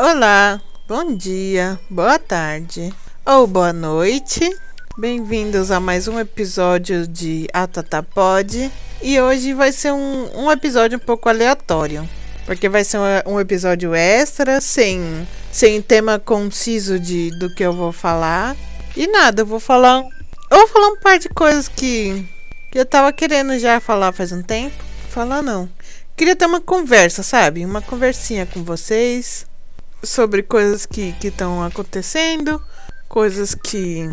Olá, bom dia, boa tarde ou boa noite. Bem-vindos a mais um episódio de Atata Pod. E hoje vai ser um, um episódio um pouco aleatório. Porque vai ser um, um episódio extra, sem, sem tema conciso de, do que eu vou falar. E nada, eu vou falar. Eu vou falar um par de coisas que, que eu tava querendo já falar faz um tempo. Falar não. Queria ter uma conversa, sabe? Uma conversinha com vocês sobre coisas que estão acontecendo, coisas que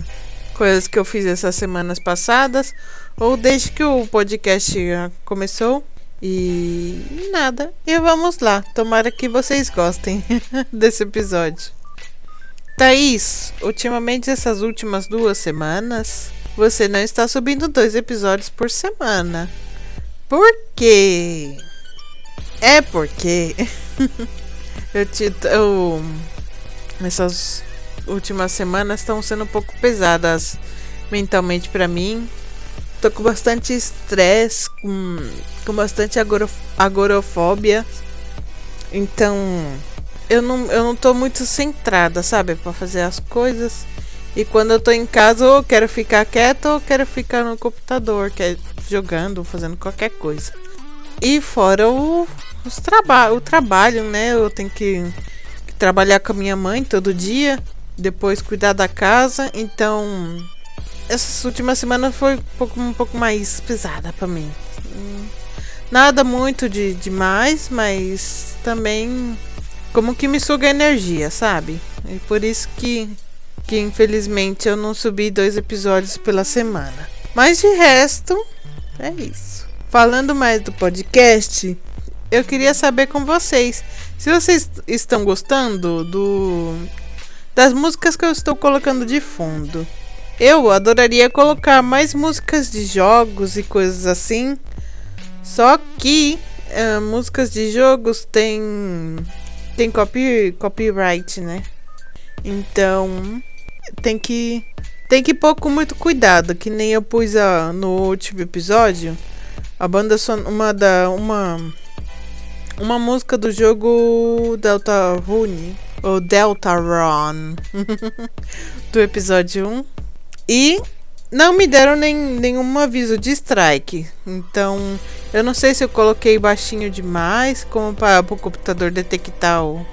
coisas que eu fiz essas semanas passadas ou desde que o podcast começou. E nada. E vamos lá. Tomara que vocês gostem desse episódio. Thaís, ultimamente essas últimas duas semanas, você não está subindo dois episódios por semana. Por quê? É porque eu, te, eu essas últimas semanas estão sendo um pouco pesadas mentalmente para mim. Tô com bastante estresse, com, com bastante agoro, agorofobia. Então, eu não, eu não tô muito centrada, sabe, para fazer as coisas. E quando eu tô em casa, ou quero ficar quieta ou quero ficar no computador, que é jogando, fazendo qualquer coisa. E fora o, os traba o trabalho, né? Eu tenho que, que trabalhar com a minha mãe todo dia, depois cuidar da casa. Então, essas últimas semanas foi um pouco, um pouco mais pesada para mim. Nada muito de demais, mas também como que me suga energia, sabe? E por isso que, que infelizmente eu não subi dois episódios pela semana. Mas de resto, é isso. Falando mais do podcast, eu queria saber com vocês se vocês estão gostando do das músicas que eu estou colocando de fundo. Eu adoraria colocar mais músicas de jogos e coisas assim. Só que uh, músicas de jogos tem tem copy, copyright, né? Então tem que tem que pôr com muito cuidado, que nem eu pus a, no último episódio. A banda son, uma da uma uma música do jogo Delta Rune ou Delta Run do episódio 1 e não me deram nem, nenhum aviso de strike. Então, eu não sei se eu coloquei baixinho demais, como para o computador detectar o,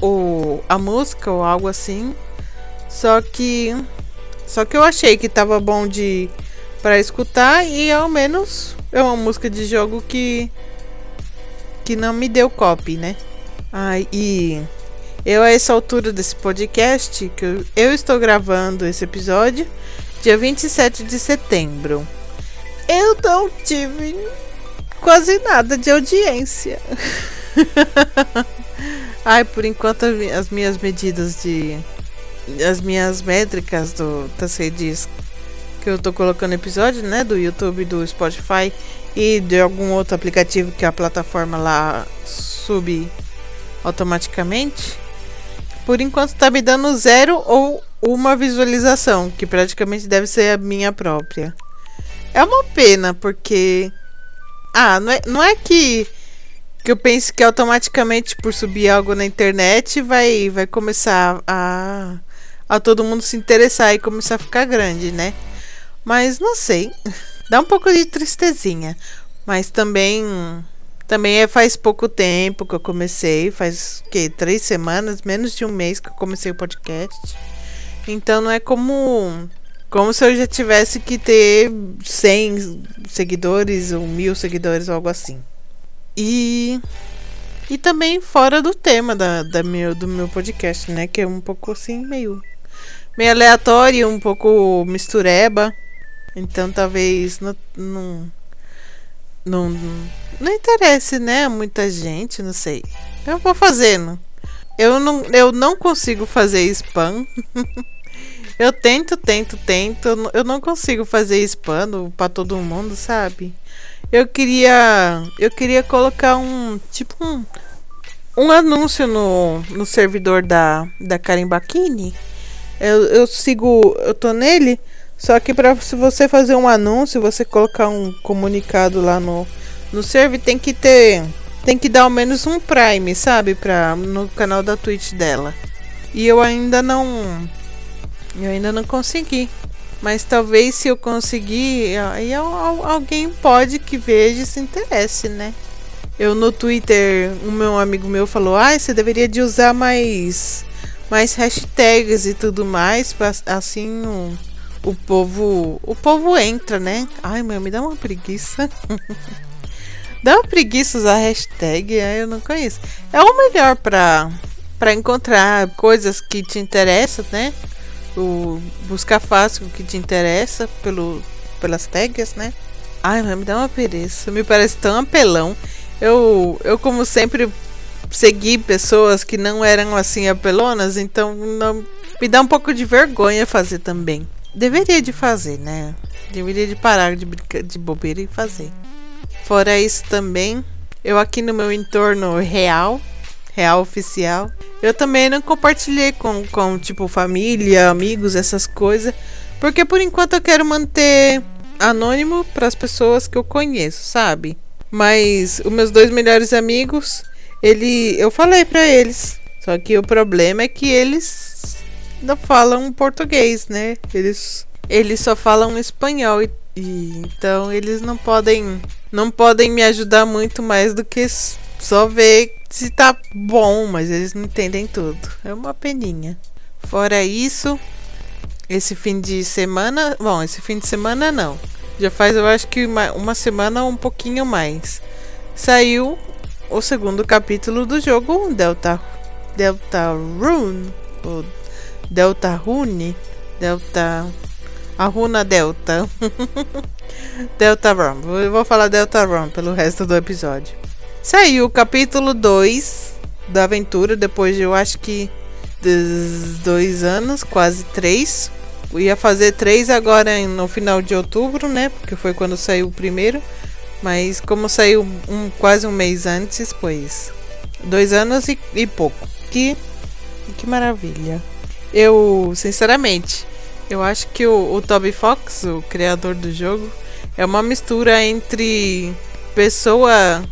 o, a música ou algo assim. Só que só que eu achei que tava bom de para escutar e ao menos é uma música de jogo que que não me deu copy, né? Ai, e eu a essa altura desse podcast que eu, eu estou gravando esse episódio, dia 27 de setembro. Eu não tive quase nada de audiência. Ai, por enquanto as minhas medidas de. As minhas métricas do, das redes que eu tô colocando episódio, né? Do YouTube, do Spotify e de algum outro aplicativo que a plataforma lá sub automaticamente. Por enquanto tá me dando zero ou uma visualização, que praticamente deve ser a minha própria. É uma pena, porque. Ah, não é, não é que, que eu pense que automaticamente por subir algo na internet vai, vai começar a, a todo mundo se interessar e começar a ficar grande, né? Mas não sei. Dá um pouco de tristezinha. Mas também. Também é faz pouco tempo que eu comecei. Faz que três semanas, menos de um mês que eu comecei o podcast. Então não é como como se eu já tivesse que ter 100 seguidores ou mil seguidores ou algo assim. E e também fora do tema da, da meu, do meu podcast, né? Que é um pouco assim, meio, meio aleatório, um pouco mistureba. Então talvez não, não, não, não interesse, né? Muita gente, não sei. Eu vou fazendo. Eu não, eu não consigo fazer spam. Eu tento, tento, tento. Eu não consigo fazer spam para todo mundo, sabe? Eu queria. Eu queria colocar um. Tipo um. Um anúncio no, no servidor da, da Karen Bakini. Eu, eu sigo. Eu tô nele. Só que para se você fazer um anúncio, você colocar um comunicado lá no, no server, tem que ter tem que dar ao menos um Prime, sabe? Pra, no canal da Twitch dela. E eu ainda não. Eu ainda não consegui. Mas talvez se eu conseguir, aí alguém pode que veja e se interesse, né? Eu no Twitter, um meu amigo meu falou: "Ah, você deveria de usar mais mais hashtags e tudo mais, assim o, o povo, o povo entra, né? Ai, meu, me dá uma preguiça. dá uma preguiça usar hashtag, aí eu não conheço. É o melhor pra para encontrar coisas que te interessam, né? O buscar fácil o que te interessa pelo pelas tags, né? Ai, mas me dá uma preguiça. Me parece tão apelão. Eu, eu como sempre segui pessoas que não eram assim apelonas, então não, me dá um pouco de vergonha fazer também. Deveria de fazer, né? Deveria de parar de brincar de bobeira e fazer. Fora isso também, eu aqui no meu entorno real, real oficial, eu também não compartilhei com, com tipo família, amigos, essas coisas, porque por enquanto eu quero manter anônimo para as pessoas que eu conheço, sabe? Mas os meus dois melhores amigos, ele, eu falei para eles. Só que o problema é que eles não falam português, né? Eles, eles só falam espanhol e, e então eles não podem não podem me ajudar muito mais do que só ver se tá bom, mas eles não entendem tudo. É uma peninha. Fora isso, esse fim de semana, bom, esse fim de semana não. Já faz, eu acho que uma, uma semana ou um pouquinho mais. Saiu o segundo capítulo do jogo Delta Delta Rune Delta Rune Delta a runa Delta Delta Run. Eu vou falar Delta Run pelo resto do episódio. Saiu o capítulo 2 da aventura depois de eu acho que dois anos, quase três. Eu ia fazer três agora no final de outubro, né? Porque foi quando saiu o primeiro. Mas como saiu um, quase um mês antes, pois. Dois anos e, e pouco. Que, que maravilha. Eu, sinceramente, eu acho que o, o Toby Fox, o criador do jogo, é uma mistura entre pessoa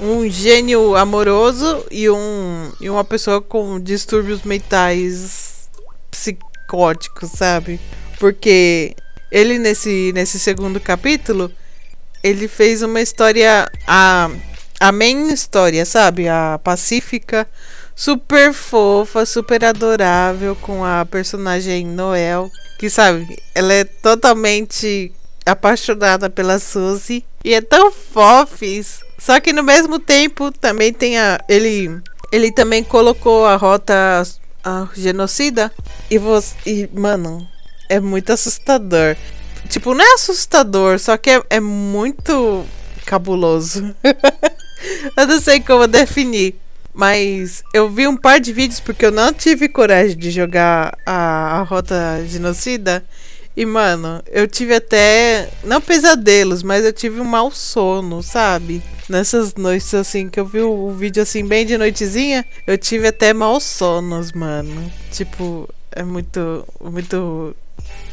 um gênio amoroso e, um, e uma pessoa com distúrbios mentais psicóticos, sabe? Porque ele nesse, nesse segundo capítulo, ele fez uma história a a main história, sabe? A pacífica, super fofa, super adorável com a personagem Noel, que sabe, ela é totalmente apaixonada pela Suzy e é tão fofis. Só que no mesmo tempo também tem a ele ele também colocou a rota a genocida e você e mano, é muito assustador. Tipo, não é assustador, só que é, é muito cabuloso. eu não sei como definir. Mas eu vi um par de vídeos porque eu não tive coragem de jogar a, a rota genocida. E, mano, eu tive até. Não pesadelos, mas eu tive um mau sono, sabe? Nessas noites assim que eu vi o, o vídeo assim bem de noitezinha, eu tive até maus sonos, mano. Tipo, é muito. Muito.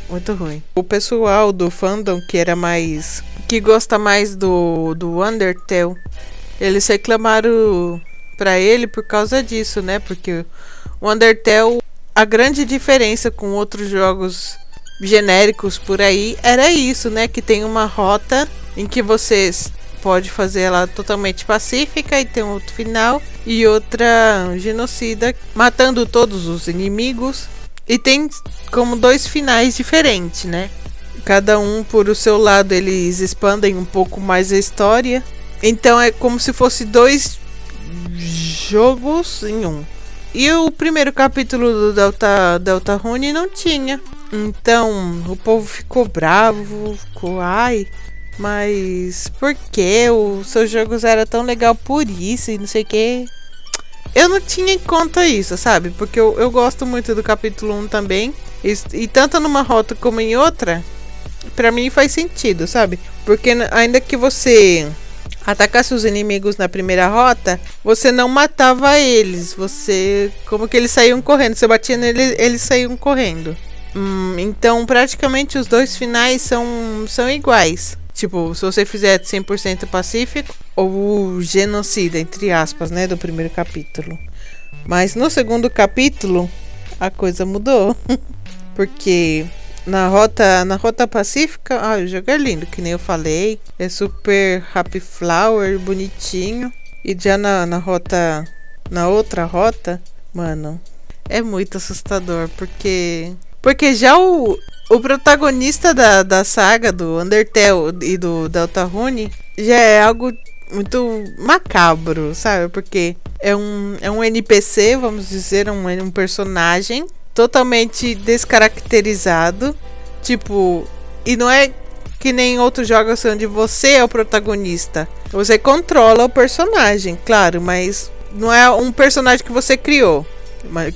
Muito ruim. O pessoal do fandom que era mais. que gosta mais do, do Undertale, eles reclamaram pra ele por causa disso, né? Porque o Undertale, a grande diferença com outros jogos genéricos por aí era isso, né? Que tem uma rota em que você pode fazer ela totalmente pacífica e tem outro final e outra genocida matando todos os inimigos e tem como dois finais diferentes, né? Cada um por o seu lado eles expandem um pouco mais a história. Então é como se fosse dois jogos em um. E o primeiro capítulo do Delta Delta Rune não tinha. Então, o povo ficou bravo, ficou, ai, mas por que os seus jogos era tão legal por isso e não sei o que. Eu não tinha em conta isso, sabe? Porque eu, eu gosto muito do capítulo 1 também. E, e tanto numa rota como em outra, para mim faz sentido, sabe? Porque ainda que você atacasse os inimigos na primeira rota, você não matava eles. Você. Como que eles saíam correndo? Você batia neles, eles saíam correndo. Hum, então, praticamente os dois finais são, são iguais. Tipo, se você fizer 100% pacífico, ou genocida, entre aspas, né? Do primeiro capítulo. Mas no segundo capítulo, a coisa mudou. Porque na rota, na rota pacífica, ah, o jogo é lindo, que nem eu falei. É super happy flower, bonitinho. E já na, na rota, na outra rota, mano, é muito assustador, porque porque já o, o protagonista da, da saga do Undertale e do Deltarune já é algo muito macabro, sabe? Porque é um, é um NPC, vamos dizer, um, um personagem totalmente descaracterizado. Tipo, e não é que nem outros jogos onde você é o protagonista. Você controla o personagem, claro, mas não é um personagem que você criou.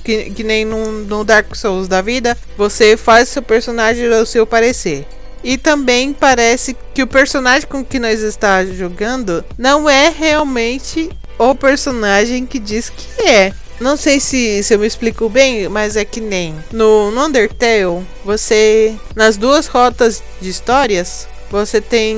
Que, que nem no, no Dark Souls da vida, você faz seu personagem ao seu parecer. E também parece que o personagem com que nós está jogando não é realmente o personagem que diz que é. Não sei se, se eu me explico bem, mas é que nem no, no Undertale, você nas duas rotas de histórias, você tem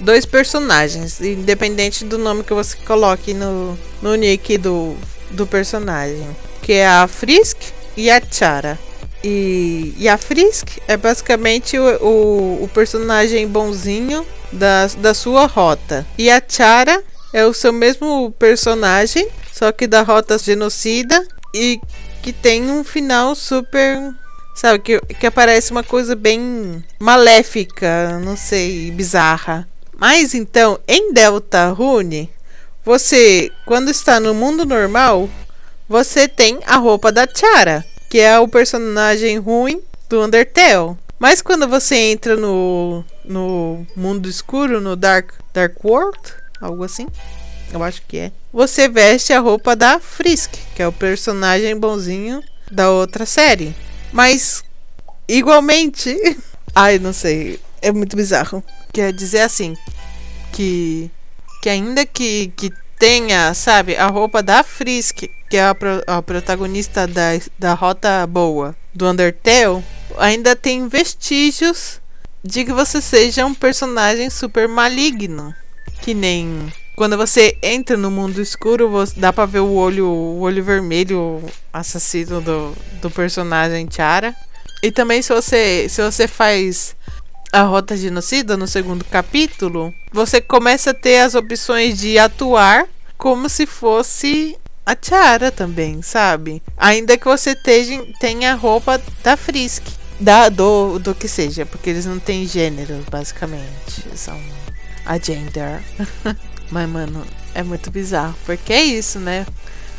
dois personagens, independente do nome que você coloque no, no nick do, do personagem, que é a Frisk e a Chara. E, e a Frisk é basicamente o, o, o personagem bonzinho da, da sua rota. E a Chara é o seu mesmo personagem, só que da rota genocida e que tem um final super. Sabe, que, que aparece uma coisa bem maléfica, não sei, bizarra. Mas então, em Delta Rune, você, quando está no mundo normal, você tem a roupa da Chara, que é o personagem ruim do Undertale. Mas quando você entra no, no mundo escuro, no Dark, Dark World, algo assim. Eu acho que é. Você veste a roupa da Frisk, que é o personagem bonzinho da outra série. Mas, igualmente. Ai, não sei. É muito bizarro. Quer dizer assim. Que. Que ainda que, que tenha, sabe, a roupa da Frisk, que é a, pro, a protagonista da, da Rota Boa do Undertale, ainda tem vestígios de que você seja um personagem super maligno. Que nem quando você entra no mundo escuro, você, dá pra ver o olho, o olho vermelho assassino do, do personagem Tiara. E também se você, se você faz a rota genocida no segundo capítulo, você começa a ter as opções de atuar como se fosse a Tiara também, sabe? Ainda que você tenha, a roupa da Frisk. Da, do, do que seja, porque eles não têm gênero, basicamente. São a gender. Mas, mano, é muito bizarro. Porque é isso, né?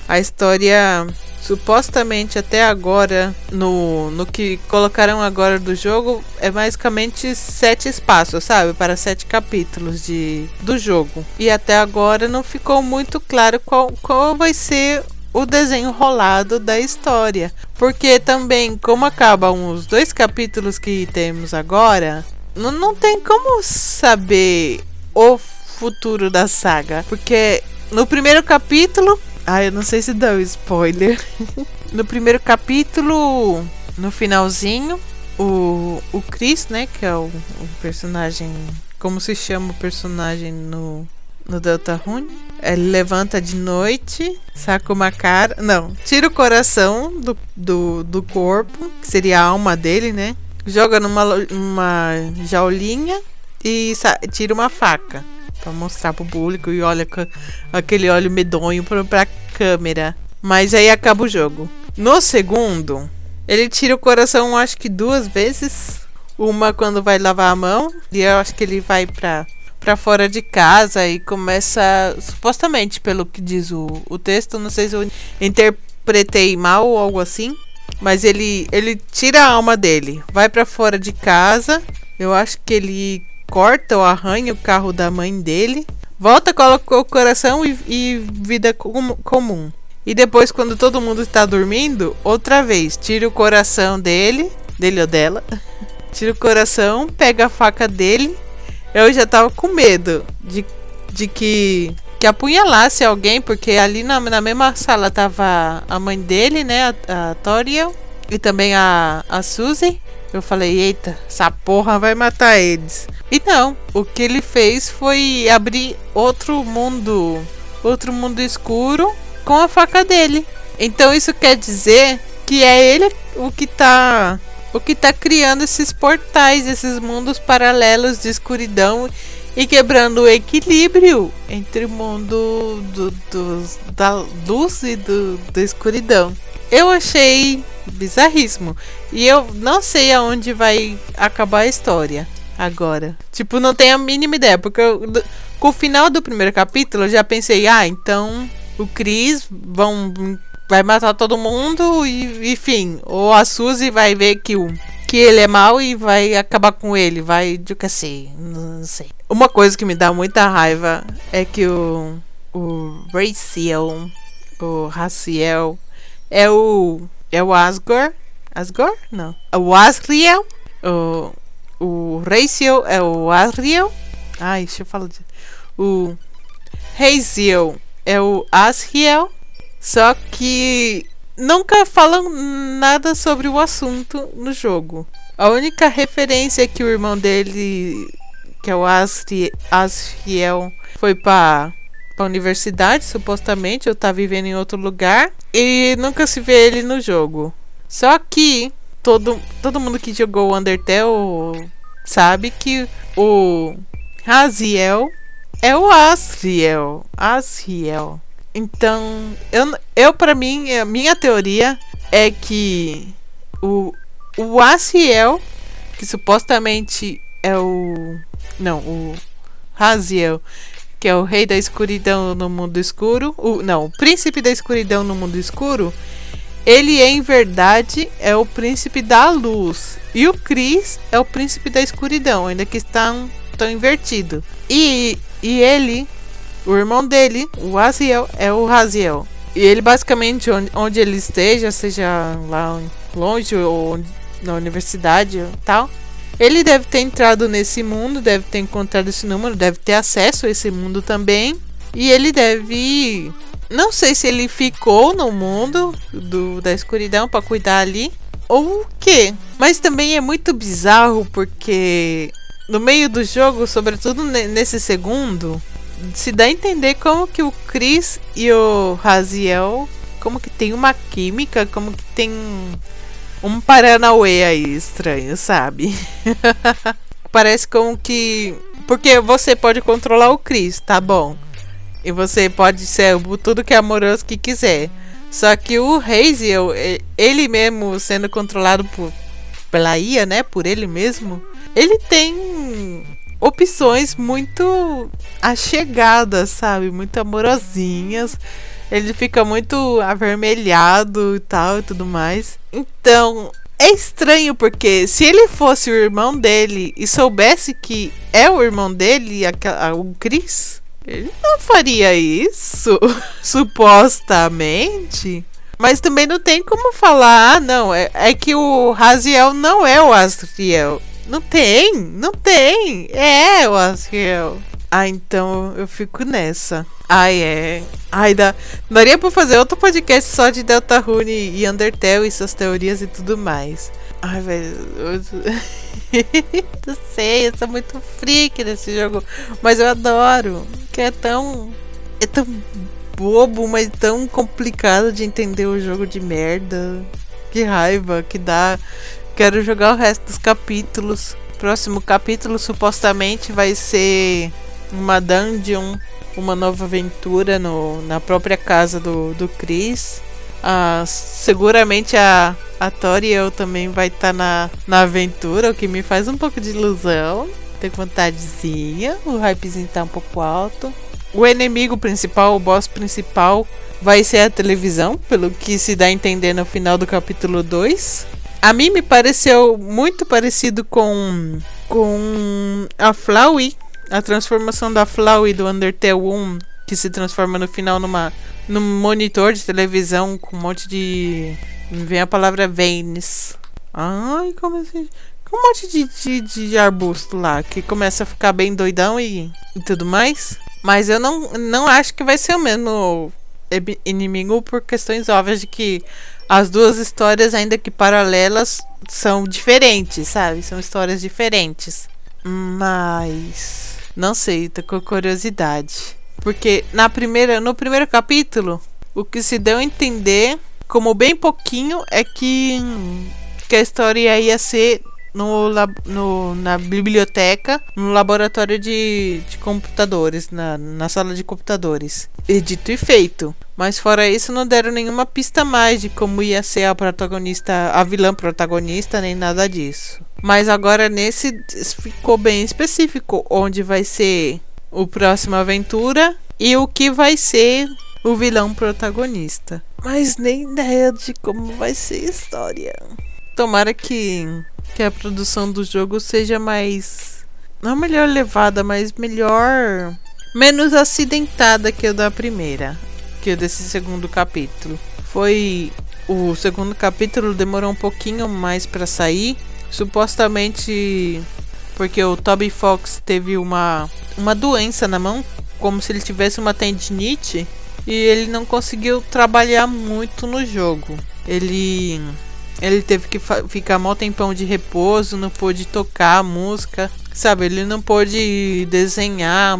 A história, supostamente até agora, no, no que colocaram agora do jogo, é basicamente sete espaços, sabe? Para sete capítulos de, do jogo. E até agora não ficou muito claro qual, qual vai ser o desenho rolado da história. Porque também, como acabam os dois capítulos que temos agora, não, não tem como saber o futuro da saga. Porque no primeiro capítulo. Ah, eu não sei se dá um spoiler. no primeiro capítulo, no finalzinho, o, o Chris, né? Que é o, o personagem. Como se chama o personagem no, no Deltarune? Ele levanta de noite, saca uma cara. Não, tira o coração do, do, do corpo, que seria a alma dele, né? Joga numa uma jaulinha e tira uma faca para mostrar pro público e olha aquele olho medonho pra, pra câmera. Mas aí acaba o jogo. No segundo, ele tira o coração acho que duas vezes. Uma quando vai lavar a mão, e eu acho que ele vai pra, pra fora de casa e começa, supostamente, pelo que diz o, o texto, não sei se eu interpretei mal ou algo assim, mas ele, ele tira a alma dele, vai para fora de casa. Eu acho que ele corta ou arranha o carro da mãe dele, volta, coloca o coração e, e vida com, comum. E depois, quando todo mundo está dormindo, outra vez, tira o coração dele, dele ou dela, tira o coração, pega a faca dele. Eu já tava com medo de, de que, que apunhalasse alguém, porque ali na, na mesma sala tava a mãe dele, né, a, a Toriel, e também a, a Suzy. Eu falei, eita, essa porra vai matar eles. E não, o que ele fez foi abrir outro mundo, outro mundo escuro com a faca dele. Então isso quer dizer que é ele o que tá o que tá criando esses portais, esses mundos paralelos de escuridão e quebrando o equilíbrio entre o mundo do, do, da luz e do, da escuridão. Eu achei bizarríssimo. E eu não sei aonde vai acabar a história agora. Tipo, não tenho a mínima ideia. Porque eu, com o final do primeiro capítulo eu já pensei, ah, então o Chris vão, vai matar todo mundo e enfim. Ou a Suzy vai ver que o que ele é mau e vai acabar com ele. Vai, do que sei, não sei. Uma coisa que me dá muita raiva é que o, o Raciel, o Raciel, é o, é o Asgore. Asgore? Não. É o Asriel. O, o Raciel é o Asriel. Ai, deixa eu falar. De, o Raziel é o Asriel. Só que nunca falam nada sobre o assunto no jogo. A única referência que o irmão dele, que é o Asri, Asriel, foi para a universidade, supostamente, ou tá vivendo em outro lugar, e nunca se vê ele no jogo. Só que todo, todo mundo que jogou Undertale sabe que o Raziel é o Asriel. Asriel. Então, eu, eu para mim, a minha teoria é que o, o Aciel, que supostamente é o. Não, o Raziel, que é o rei da escuridão no mundo escuro. O, não, o príncipe da escuridão no mundo escuro. Ele, em verdade, é o príncipe da luz. E o Chris é o príncipe da escuridão, ainda que estão, estão invertido. E, e ele o irmão dele, o Aziel, é o Raziel. E ele basicamente, onde, onde ele esteja, seja lá longe ou na universidade tal, ele deve ter entrado nesse mundo, deve ter encontrado esse número, deve ter acesso a esse mundo também. E ele deve. Não sei se ele ficou no mundo do, da escuridão para cuidar ali. Ou o quê? Mas também é muito bizarro porque no meio do jogo, sobretudo nesse segundo, se dá a entender como que o Chris e o Raziel como que tem uma química, como que tem um Paranauê aí estranho, sabe? Parece como que. Porque você pode controlar o Chris, tá bom? E você pode ser tudo que é amoroso que quiser. Só que o Hazel, ele mesmo sendo controlado por, pela IA, né? Por ele mesmo, ele tem opções muito achegadas, sabe? Muito amorosinhas. Ele fica muito avermelhado e tal e tudo mais. Então, é estranho porque se ele fosse o irmão dele e soubesse que é o irmão dele, o Chris, ele não faria isso, supostamente. Mas também não tem como falar, ah, não, é, é que o Raziel não é o Astriel. Não tem, não tem. É, que eu. Ah, então eu fico nessa. Ai, é. Ai, dá. Daria pra fazer outro podcast só de Deltarune e Undertale e suas teorias e tudo mais. Ai, velho. não sei, eu sou muito freak nesse jogo. Mas eu adoro. Que é tão. É tão bobo, mas tão complicado de entender o jogo de merda. Que raiva que dá. Quero jogar o resto dos capítulos. Próximo capítulo supostamente vai ser uma dungeon, uma nova aventura no, na própria casa do, do Chris. Ah, seguramente a, a Tori eu também vai estar tá na, na aventura, o que me faz um pouco de ilusão. Tenho vontadezinha, o hypezinho tá um pouco alto. O inimigo principal, o boss principal, vai ser a televisão, pelo que se dá a entender no final do capítulo 2. A mim me pareceu muito parecido com, com a Flowey, a transformação da Flowey do Undertale 1, que se transforma no final numa num monitor de televisão com um monte de. Vem a palavra veins. Ai, como assim? Com um monte de, de, de, arbusto lá, que começa a ficar bem doidão e, e tudo mais. Mas eu não, não acho que vai ser o mesmo inimigo por questões óbvias de que as duas histórias, ainda que paralelas, são diferentes, sabe? São histórias diferentes. Mas não sei, tô com curiosidade. Porque na primeira, no primeiro capítulo, o que se deu a entender, como bem pouquinho, é que, que a história ia ser no, no, na biblioteca, no laboratório de, de computadores, na, na sala de computadores. E dito e feito. Mas fora isso, não deram nenhuma pista mais de como ia ser a protagonista, a vilã protagonista, nem nada disso. Mas agora nesse ficou bem específico onde vai ser o próximo aventura e o que vai ser o vilão protagonista. Mas nem ideia de como vai ser a história. Tomara que que a produção do jogo seja mais. Não melhor levada, mas melhor. menos acidentada que o da primeira. Que o desse segundo capítulo. Foi. O segundo capítulo demorou um pouquinho mais para sair. Supostamente porque o Toby Fox teve uma, uma doença na mão, como se ele tivesse uma tendinite, e ele não conseguiu trabalhar muito no jogo. Ele ele teve que ficar mal tempão de repouso, não pôde tocar música, sabe? Ele não pôde desenhar.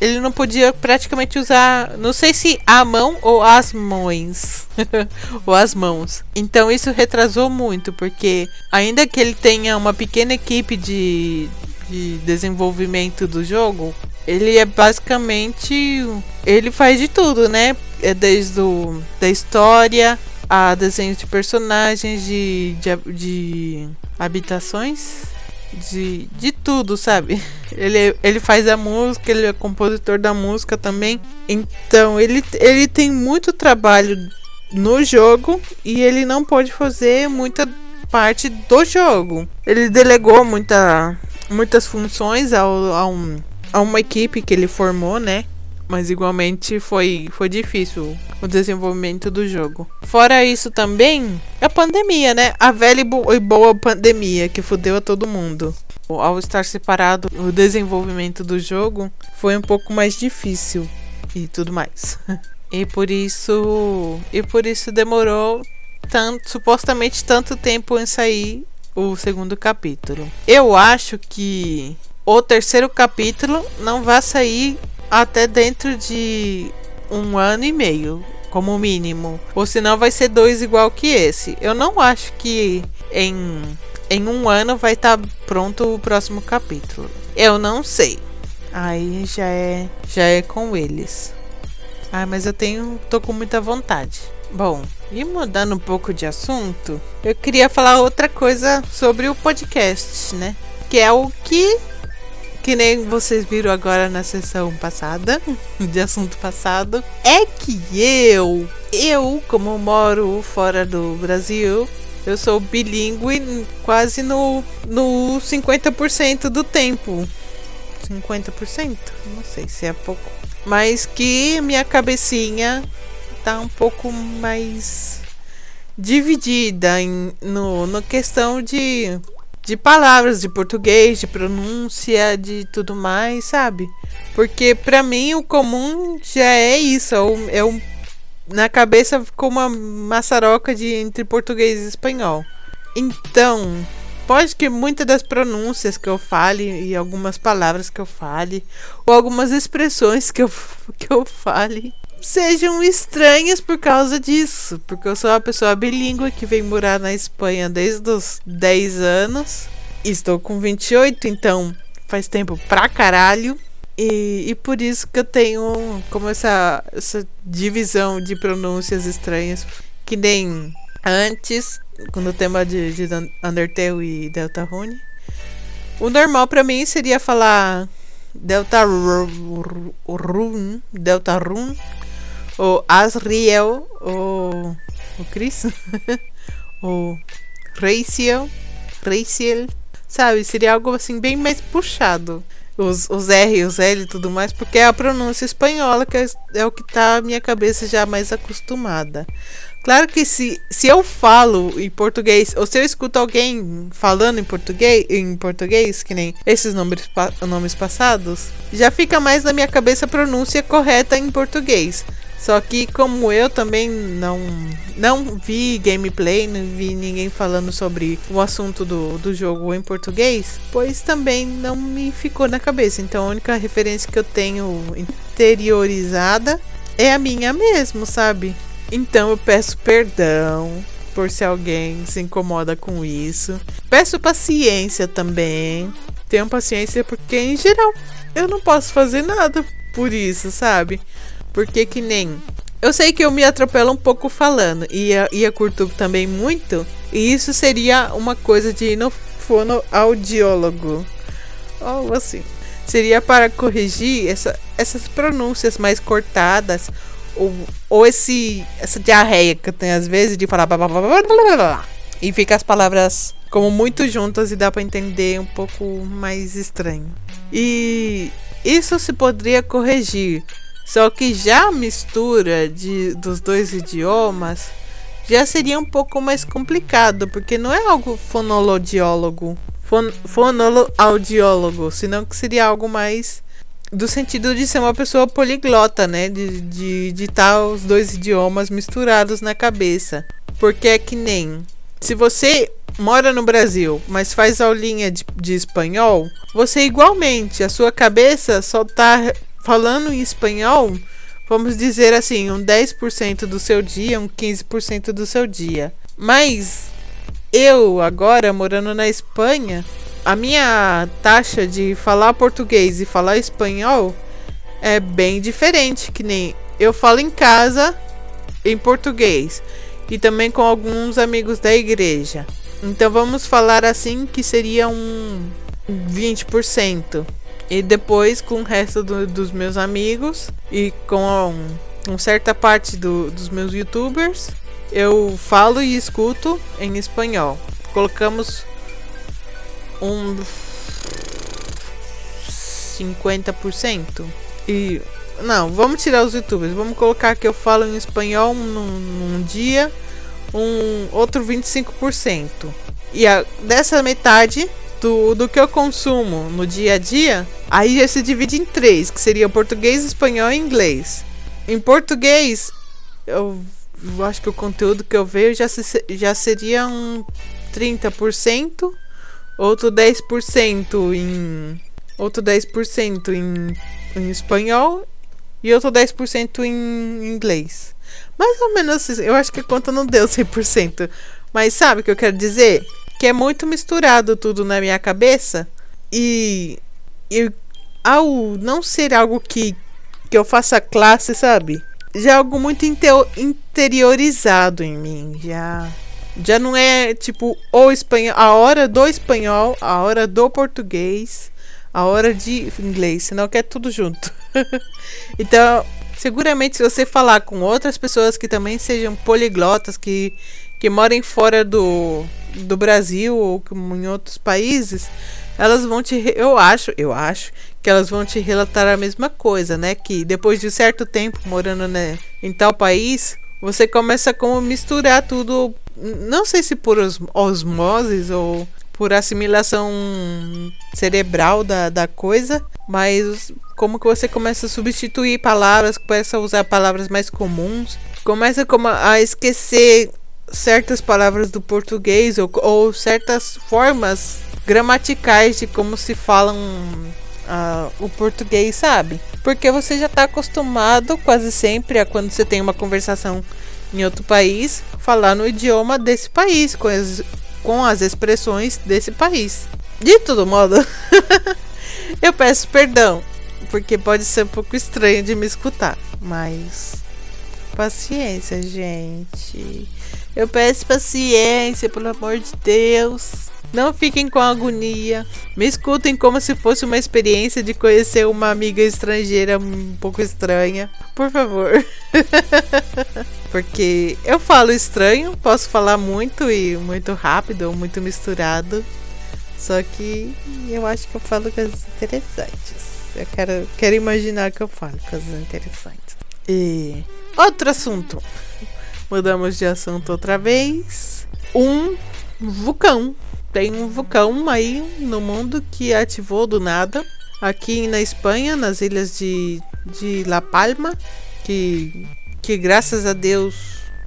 Ele não podia praticamente usar, não sei se a mão ou as mãos, ou as mãos. Então isso retrasou muito, porque ainda que ele tenha uma pequena equipe de, de desenvolvimento do jogo, ele é basicamente ele faz de tudo, né? É desde o, da história a desenhos de personagens, de, de, de habitações, de, de tudo, sabe? Ele, ele faz a música, ele é compositor da música também. Então ele, ele tem muito trabalho no jogo e ele não pode fazer muita parte do jogo. Ele delegou muita, muitas funções ao, a, um, a uma equipe que ele formou, né? Mas igualmente foi, foi difícil o desenvolvimento do jogo. Fora isso também, a pandemia, né? A velha e boa pandemia que fudeu a todo mundo. Ao estar separado, o desenvolvimento do jogo foi um pouco mais difícil e tudo mais. E por isso, e por isso demorou tanto, supostamente tanto tempo em sair o segundo capítulo. Eu acho que o terceiro capítulo não vai sair até dentro de um ano e meio, como mínimo. Ou senão vai ser dois igual que esse. Eu não acho que em, em um ano vai estar tá pronto o próximo capítulo. Eu não sei. Aí já é já é com eles. Ah, mas eu tenho tô com muita vontade. Bom, e mudando um pouco de assunto, eu queria falar outra coisa sobre o podcast, né? Que é o que que nem vocês viram agora na sessão passada, de assunto passado, é que eu, eu, como moro fora do Brasil, eu sou bilíngue quase no, no 50% do tempo. 50%? Não sei se é pouco. Mas que minha cabecinha tá um pouco mais dividida em, no, no questão de de palavras de português, de pronúncia, de tudo mais, sabe? Porque para mim o comum já é isso, é, o, é o, na cabeça ficou uma maçaroca de entre português e espanhol. Então, pode que muitas das pronúncias que eu fale e algumas palavras que eu fale ou algumas expressões que eu, que eu fale sejam estranhas por causa disso. Porque eu sou uma pessoa bilíngue que vem morar na Espanha desde os 10 anos. Estou com 28, então faz tempo pra caralho. E, e por isso que eu tenho como essa, essa divisão de pronúncias estranhas. Que nem antes, no tema de, de Undertale e Deltarune. O normal para mim seria falar Deltarune, Deltarune o Asriel, o, o Chris, o Raciel, Raciel, sabe? Seria algo assim bem mais puxado. Os, os R, os L e tudo mais, porque é a pronúncia espanhola que é, é o que tá a minha cabeça já mais acostumada. Claro que se, se eu falo em português, ou se eu escuto alguém falando em português, em português, que nem esses nomes, nomes passados, já fica mais na minha cabeça a pronúncia correta em português. Só que como eu também não não vi gameplay, não vi ninguém falando sobre o assunto do, do jogo em português, pois também não me ficou na cabeça. Então a única referência que eu tenho interiorizada é a minha mesmo, sabe? Então eu peço perdão por se alguém se incomoda com isso. Peço paciência também. Tenham paciência porque em geral eu não posso fazer nada por isso, sabe? Porque que nem. Eu sei que eu me atropelo um pouco falando e e a curto também muito. E isso seria uma coisa de no fonoaudiólogo. Ou assim. Seria para corrigir essa, essas pronúncias mais cortadas. Ou, ou esse, essa diarreia que eu tenho às vezes de falar. Blá, blá, blá, e fica as palavras como muito juntas e dá para entender um pouco mais estranho. E isso se poderia corrigir só que já a mistura de, dos dois idiomas já seria um pouco mais complicado, porque não é algo fonologiólogo, fon, fonoaudiólogo, senão que seria algo mais do sentido de ser uma pessoa poliglota, né? De, de, de estar os dois idiomas misturados na cabeça. Porque é que nem. Se você mora no Brasil, mas faz aulinha de, de espanhol, você igualmente, a sua cabeça só tá falando em espanhol, vamos dizer assim, um 10% do seu dia, um 15% do seu dia. Mas eu, agora morando na Espanha, a minha taxa de falar português e falar espanhol é bem diferente, que nem eu falo em casa em português e também com alguns amigos da igreja. Então vamos falar assim que seria um 20%. E depois com o resto do, dos meus amigos e com uma certa parte do, dos meus youtubers, eu falo e escuto em espanhol. Colocamos um 50%. E não, vamos tirar os youtubers. Vamos colocar que eu falo em espanhol num, num dia, um outro 25%. E a, dessa metade do, do que eu consumo no dia a dia, aí já se divide em três, que seria português, espanhol e inglês. Em português, eu, eu acho que o conteúdo que eu vejo já, se, já seria um 30%, outro 10% em outro 10% em, em espanhol e outro 10% em inglês. Mais ou menos assim, eu acho que a conta não deu 100%. Mas sabe o que eu quero dizer? Que é muito misturado tudo na minha cabeça e, e ao não ser algo que, que eu faça classe, sabe? Já é algo muito interiorizado em mim, já já não é tipo o espanhol, a hora do espanhol, a hora do português, a hora de inglês, senão que é tudo junto. então, seguramente se você falar com outras pessoas que também sejam poliglotas, que que moram fora do, do Brasil ou em outros países, elas vão te. Eu acho, eu acho que elas vão te relatar a mesma coisa, né? Que depois de certo tempo morando né, em tal país, você começa a como misturar tudo. Não sei se por osmoses ou por assimilação cerebral da, da coisa, mas como que você começa a substituir palavras, começa a usar palavras mais comuns, começa como a esquecer certas palavras do português ou, ou certas formas gramaticais de como se falam uh, o português, sabe? Porque você já está acostumado quase sempre a quando você tem uma conversação em outro país, falar no idioma desse país, com as, com as expressões desse país. De todo modo, eu peço perdão, porque pode ser um pouco estranho de me escutar, mas paciência, gente. Eu peço paciência, pelo amor de Deus. Não fiquem com agonia. Me escutem como se fosse uma experiência de conhecer uma amiga estrangeira um pouco estranha. Por favor. Porque eu falo estranho, posso falar muito e muito rápido muito misturado. Só que eu acho que eu falo coisas interessantes. Eu quero, quero imaginar que eu falo coisas interessantes. E outro assunto. Mudamos de assunto outra vez. Um vulcão. Tem um vulcão aí no mundo que ativou do nada. Aqui na Espanha, nas ilhas de, de La Palma, que que graças a Deus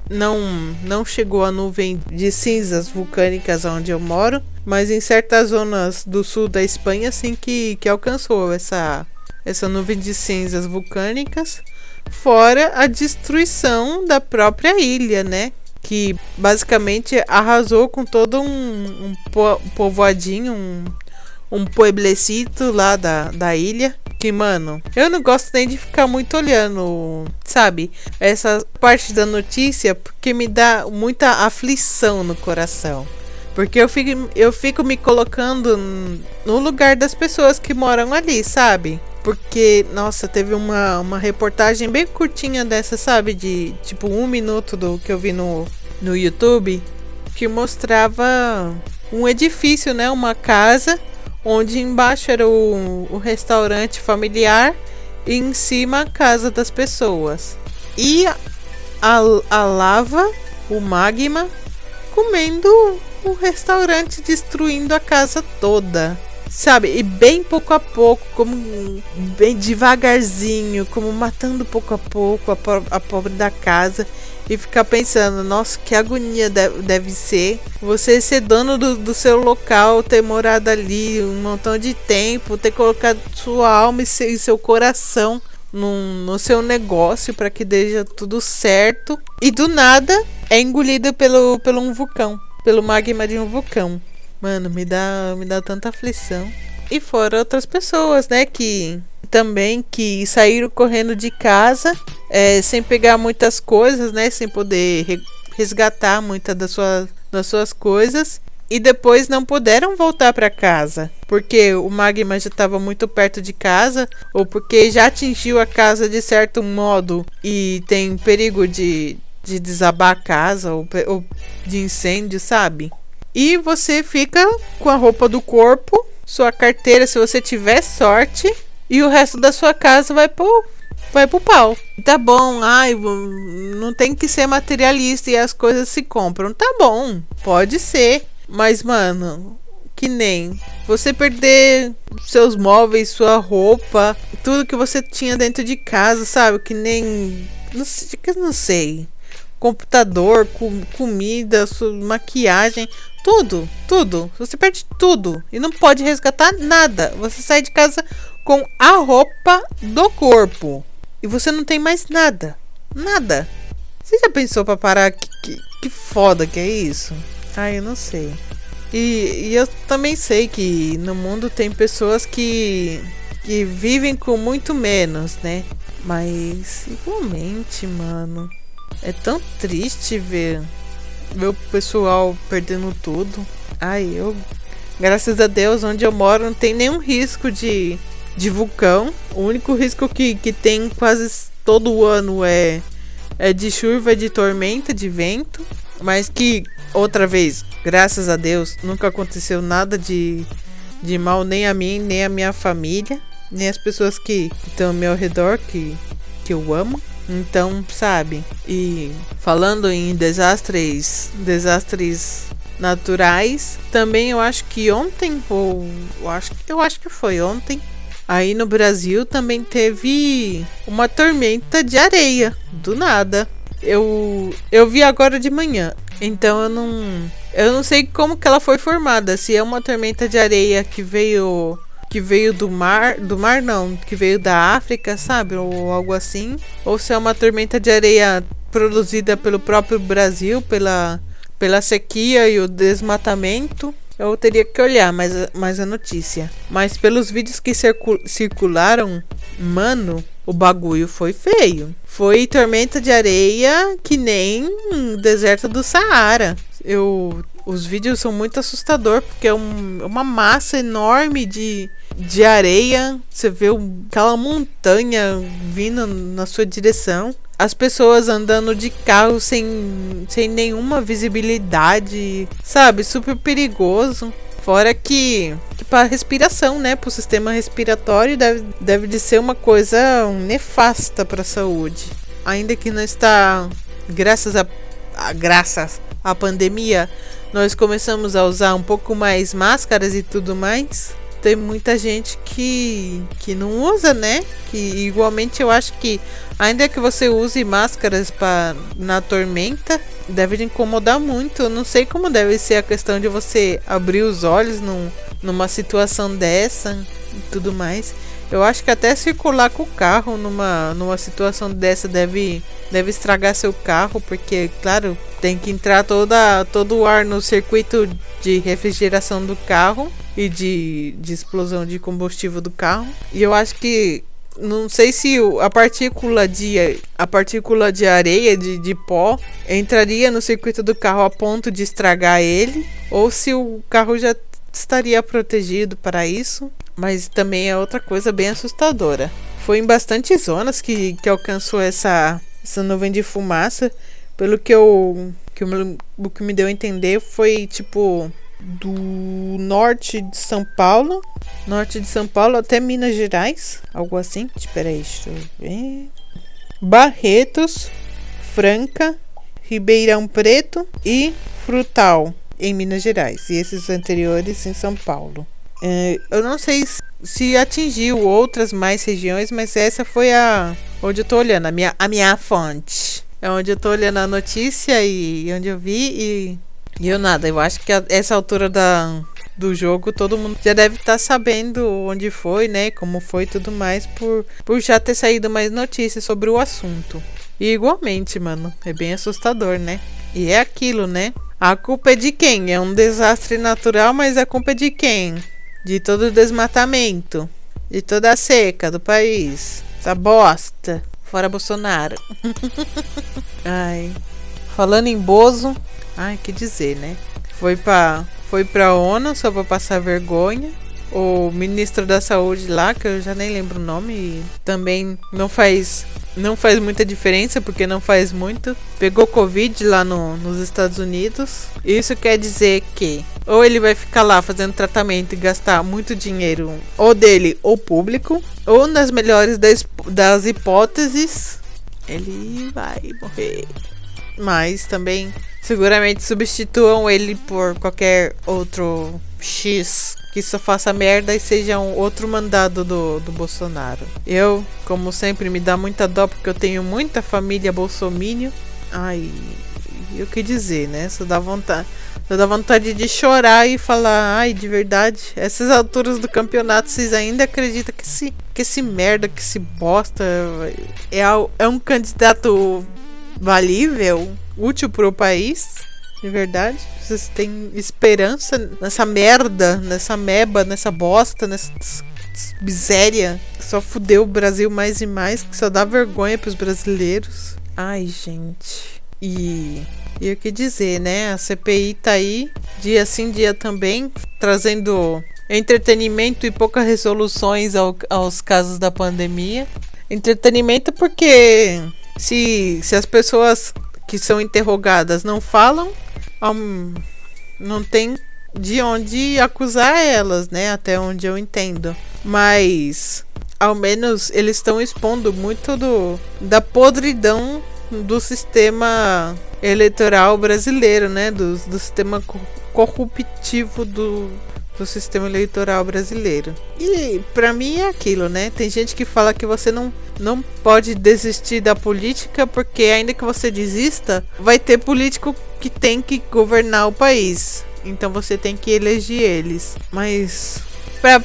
não não chegou a nuvem de cinzas vulcânicas onde eu moro, mas em certas zonas do sul da Espanha sim que, que alcançou essa essa nuvem de cinzas vulcânicas, fora a destruição da própria ilha, né? Que basicamente arrasou com todo um, um povoadinho, um, um pueblecito lá da, da ilha. Que, mano, eu não gosto nem de ficar muito olhando, sabe? Essa parte da notícia, porque me dá muita aflição no coração. Porque eu fico, eu fico me colocando no lugar das pessoas que moram ali, sabe? Porque, nossa, teve uma, uma reportagem bem curtinha dessa, sabe? De tipo um minuto do que eu vi no, no YouTube. Que mostrava um edifício, né? Uma casa onde embaixo era o, o restaurante familiar e em cima a casa das pessoas. E a, a lava, o magma, comendo o restaurante, destruindo a casa toda. Sabe? E bem pouco a pouco, como bem devagarzinho, como matando pouco a pouco a, a pobre da casa e ficar pensando, nossa, que agonia deve, ser você ser dono do, do, seu local, ter morado ali um montão de tempo, ter colocado sua alma e seu, e seu coração no, no seu negócio para que deixe tudo certo e do nada é engolido pelo, pelo um vulcão, pelo magma de um vulcão. Mano, me dá, me dá tanta aflição. E fora outras pessoas, né, que também que saíram correndo de casa é, sem pegar muitas coisas, né, sem poder resgatar muitas das suas, das suas coisas e depois não puderam voltar para casa porque o magma já estava muito perto de casa ou porque já atingiu a casa de certo modo e tem perigo de, de desabar a casa ou, ou de incêndio, sabe? E você fica com a roupa do corpo, sua carteira, se você tiver sorte, e o resto da sua casa vai pro, vai pro pau. Tá bom, ai, não tem que ser materialista e as coisas se compram. Tá bom, pode ser. Mas, mano, que nem você perder seus móveis, sua roupa, tudo que você tinha dentro de casa, sabe? Que nem. Não sei. Não sei computador, com, comida, maquiagem, tudo, tudo. Você perde tudo e não pode resgatar nada. Você sai de casa com a roupa do corpo e você não tem mais nada. Nada. Você já pensou para parar? Que, que, que, foda que é isso? Ai, eu não sei. E, e eu também sei que no mundo tem pessoas que, que vivem com muito menos, né? Mas igualmente, mano. É tão triste ver, ver o pessoal perdendo tudo. Ai, eu. Graças a Deus, onde eu moro não tem nenhum risco de, de vulcão. O único risco que, que tem quase todo ano é, é de chuva, de tormenta, de vento. Mas que, outra vez, graças a Deus, nunca aconteceu nada de, de mal nem a mim, nem a minha família, nem as pessoas que estão ao meu redor, que, que eu amo. Então, sabe? E falando em desastres, desastres naturais, também eu acho que ontem ou eu acho, eu acho que foi ontem, aí no Brasil também teve uma tormenta de areia do nada. Eu eu vi agora de manhã. Então eu não eu não sei como que ela foi formada, se é uma tormenta de areia que veio que veio do mar, do mar não, que veio da África, sabe? Ou algo assim. Ou se é uma tormenta de areia produzida pelo próprio Brasil, pela, pela sequia e o desmatamento. Eu teria que olhar mais, mais a notícia. Mas pelos vídeos que circul circularam, mano, o bagulho foi feio. Foi tormenta de areia que nem deserto do Saara. Eu, os vídeos são muito assustador porque é um, uma massa enorme de, de areia. Você vê aquela montanha vindo na sua direção. As pessoas andando de carro sem, sem nenhuma visibilidade, sabe? Super perigoso. Fora que, que para respiração, né? Para o sistema respiratório deve, deve de ser uma coisa nefasta para a saúde. Ainda que não está, graças a, a graças à pandemia, nós começamos a usar um pouco mais máscaras e tudo mais. tem muita gente que, que não usa, né? Que igualmente eu acho que ainda que você use máscaras para na tormenta, deve incomodar muito. Eu não sei como deve ser a questão de você abrir os olhos num, numa situação dessa e tudo mais. Eu acho que até circular com o carro numa, numa situação dessa deve, deve estragar seu carro, porque, claro, tem que entrar toda, todo o ar no circuito de refrigeração do carro e de, de explosão de combustível do carro. E eu acho que não sei se a partícula de a partícula de areia de, de pó entraria no circuito do carro a ponto de estragar ele ou se o carro já estaria protegido para isso mas também é outra coisa bem assustadora. Foi em bastante zonas que, que alcançou essa, essa nuvem de fumaça. Pelo que eu. Que o que me deu a entender foi tipo do norte de São Paulo, norte de São Paulo até Minas Gerais, algo assim. Espera aí, deixa eu ver. Barretos, Franca, Ribeirão Preto e Frutal em Minas Gerais, e esses anteriores em São Paulo. É, eu não sei se atingiu outras mais regiões, mas essa foi a onde eu tô olhando, a minha, a minha fonte. É onde eu tô olhando a notícia e onde eu vi e, e eu nada. Eu acho que a essa altura da, do jogo todo mundo já deve estar tá sabendo onde foi, né? Como foi tudo mais, por, por já ter saído mais notícias sobre o assunto. E igualmente, mano, é bem assustador, né? E é aquilo, né? A culpa é de quem? É um desastre natural, mas a culpa é de quem? de todo o desmatamento, de toda a seca do país. Essa bosta. Fora Bolsonaro. ai. Falando em Bozo, ai, que dizer, né? Foi pra, foi pra ONU só pra passar vergonha. O ministro da saúde lá, que eu já nem lembro o nome, também não faz não faz muita diferença, porque não faz muito. Pegou Covid lá no, nos Estados Unidos. Isso quer dizer que ou ele vai ficar lá fazendo tratamento e gastar muito dinheiro, ou dele ou público, ou nas melhores das, das hipóteses, ele vai morrer. Mas também seguramente substituam ele por qualquer outro X que só faça merda e seja um outro mandado do, do Bolsonaro. Eu, como sempre, me dá muita dó porque eu tenho muita família bolsomínio. Ai, e o que dizer, né? Só dá vontade. Só dá vontade de chorar e falar, ai, de verdade, essas alturas do campeonato, vocês ainda acreditam que esse, que esse merda, que esse bosta é, é um candidato valível, útil pro país? De verdade? Vocês têm esperança nessa merda, nessa meba, nessa bosta, nessa miséria que só fudeu o Brasil mais e mais, que só dá vergonha pros brasileiros? Ai, gente. E e o que dizer, né? A CPI tá aí, dia sim, dia também, trazendo entretenimento e poucas resoluções ao, aos casos da pandemia. Entretenimento porque se, se as pessoas que são interrogadas não falam, um, não tem de onde acusar elas, né? Até onde eu entendo. Mas ao menos eles estão expondo muito do da podridão do sistema eleitoral brasileiro, né? Do, do sistema corruptivo do, do sistema eleitoral brasileiro. E para mim é aquilo, né? Tem gente que fala que você não, não pode desistir da política porque ainda que você desista, vai ter político que tem que governar o país. Então você tem que eleger eles. Mas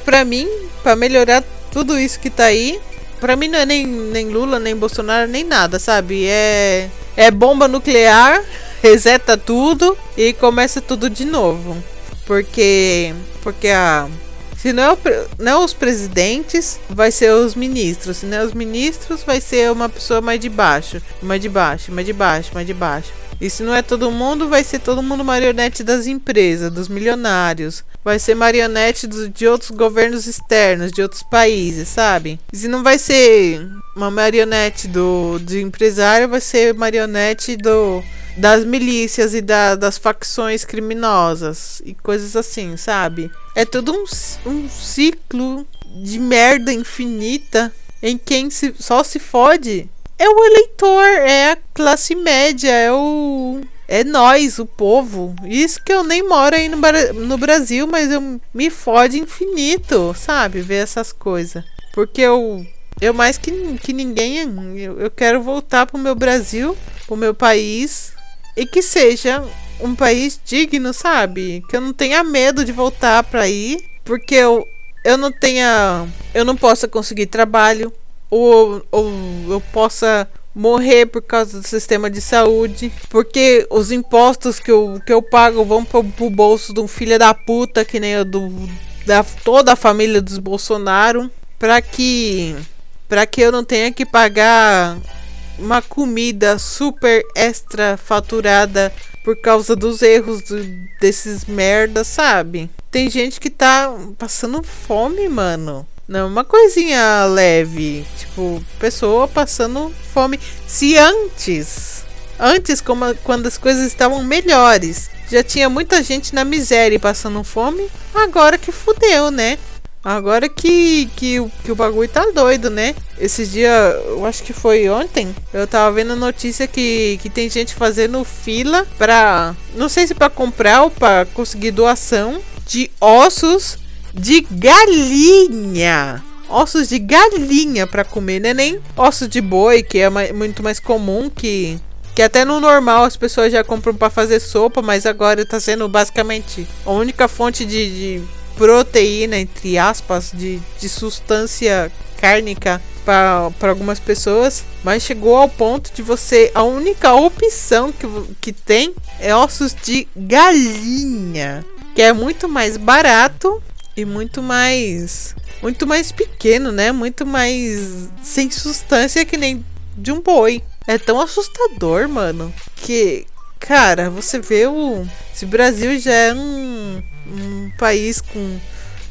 pra mim, para melhorar tudo isso que tá aí, pra mim não é nem, nem Lula, nem Bolsonaro, nem nada, sabe? É, é bomba nuclear, reseta tudo e começa tudo de novo. Porque, porque a se não é, não os presidentes, vai ser os ministros. Se não é os ministros, vai ser uma pessoa mais de baixo, mais de baixo, mais de baixo, mais de baixo. E se não é todo mundo, vai ser todo mundo marionete das empresas, dos milionários. Vai ser marionete do, de outros governos externos, de outros países, sabe? E se não vai ser uma marionete do de empresário, vai ser marionete do das milícias e da, das facções criminosas e coisas assim, sabe? É todo um, um ciclo de merda infinita em quem se, só se fode é o eleitor, é a classe média, é o É nós, o povo. Isso que eu nem moro aí no, no Brasil, mas eu me fode infinito, sabe? Ver essas coisas. Porque eu, eu mais que, que ninguém, eu, eu quero voltar pro meu Brasil, pro meu país. E que seja um país digno, sabe? Que eu não tenha medo de voltar pra aí. Porque eu, eu não tenha. Eu não possa conseguir trabalho. Ou, ou eu possa morrer por causa do sistema de saúde, porque os impostos que eu, que eu pago vão pro, pro bolso de um filho da puta, que nem o do, da toda a família dos Bolsonaro, para que para que eu não tenha que pagar uma comida super extra faturada por causa dos erros do, desses merdas, sabe? Tem gente que tá passando fome, mano. Não, uma coisinha leve. Tipo, pessoa passando fome. Se antes, antes, como, quando as coisas estavam melhores, já tinha muita gente na miséria passando fome, agora que fudeu, né? Agora que, que, que o bagulho tá doido, né? Esses dias, eu acho que foi ontem, eu tava vendo notícia que, que tem gente fazendo fila pra. Não sei se pra comprar ou pra conseguir doação de ossos de galinha. Ossos de galinha para comer, né? Nem ossos de boi, que é mais, muito mais comum que que até no normal as pessoas já compram para fazer sopa, mas agora está sendo basicamente a única fonte de, de proteína, entre aspas, de, de substância cárnica para algumas pessoas, mas chegou ao ponto de você. A única opção que, que tem é ossos de galinha, que é muito mais barato e muito mais muito mais pequeno, né? Muito mais sem substância que nem de um boi. É tão assustador, mano, que cara, você vê o se o Brasil já é um, um país com,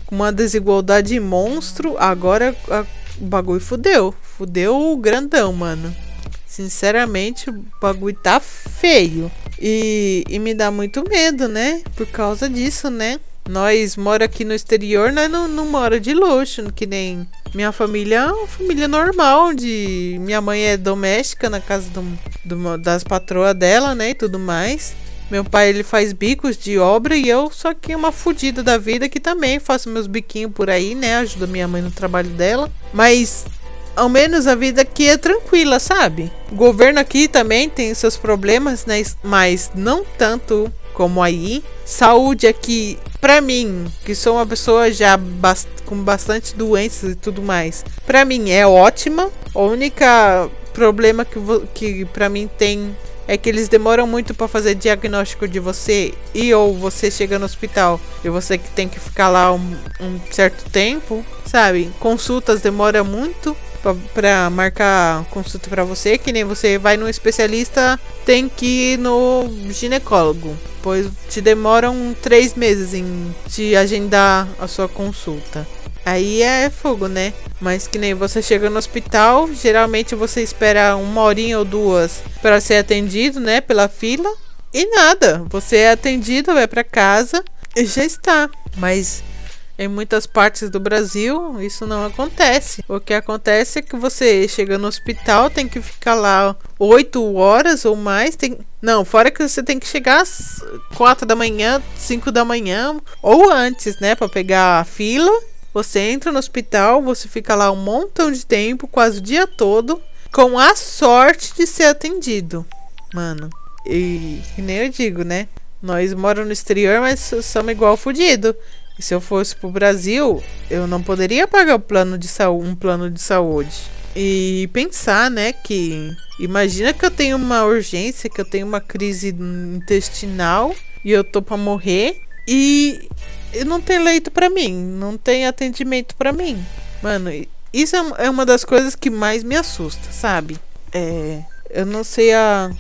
com uma desigualdade monstro, agora a, o bagulho fudeu. Fudeu o grandão, mano. Sinceramente, o bagulho tá feio. E, e me dá muito medo, né? Por causa disso, né? Nós mora aqui no exterior, nós não, não mora de luxo, que nem minha família é uma família normal, de minha mãe é doméstica na casa do, do, das patroas dela, né, e tudo mais. Meu pai ele faz bicos de obra e eu só que uma fodida da vida que também faço meus biquinhos por aí, né, ajudo minha mãe no trabalho dela. Mas ao menos a vida aqui é tranquila, sabe? O governo aqui também tem seus problemas, né, mas não tanto como aí. Saúde aqui, pra mim, que sou uma pessoa já bast com bastante doenças e tudo mais, pra mim é ótima. O único problema que, que pra mim tem é que eles demoram muito para fazer diagnóstico de você e ou você chega no hospital e você que tem que ficar lá um, um certo tempo, sabe? Consultas demora muito para marcar consulta para você, que nem você vai no especialista, tem que ir no ginecólogo, pois te demoram três meses em te agendar a sua consulta. Aí é fogo, né? Mas que nem você chega no hospital, geralmente você espera uma horinha ou duas para ser atendido, né? Pela fila. E nada, você é atendido, vai para casa e já está. Mas em muitas partes do Brasil, isso não acontece. O que acontece é que você chega no hospital, tem que ficar lá 8 horas ou mais. Tem... Não, fora que você tem que chegar às 4 da manhã, 5 da manhã ou antes, né, para pegar a fila. Você entra no hospital, você fica lá um montão de tempo, quase o dia todo, com a sorte de ser atendido. Mano, e, e nem eu digo, né? Nós moramos no exterior, mas somos igual fudido. E se eu fosse pro Brasil, eu não poderia pagar o plano de saúde, um plano de saúde. E pensar, né, que imagina que eu tenho uma urgência, que eu tenho uma crise intestinal e eu tô para morrer e não tem leito para mim, não tem atendimento para mim. Mano, isso é, é uma das coisas que mais me assusta, sabe? É, eu não sei a,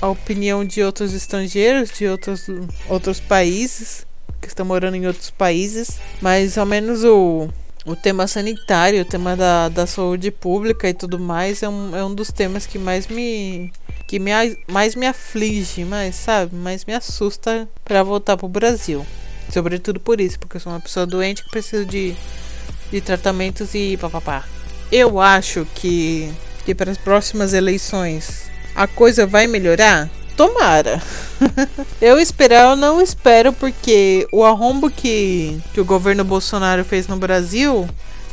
a opinião de outros estrangeiros, de outros, outros países, que estão morando em outros países, mas ao menos o, o tema sanitário, o tema da, da saúde pública e tudo mais é um, é um dos temas que mais me que me, mais me aflige, mais sabe, mais me assusta para voltar pro Brasil. Sobretudo por isso, porque eu sou uma pessoa doente que precisa de, de tratamentos e papapá. Eu acho que, que para as próximas eleições a coisa vai melhorar? Tomara. eu esperar, eu não espero, porque o arrombo que, que o governo Bolsonaro fez no Brasil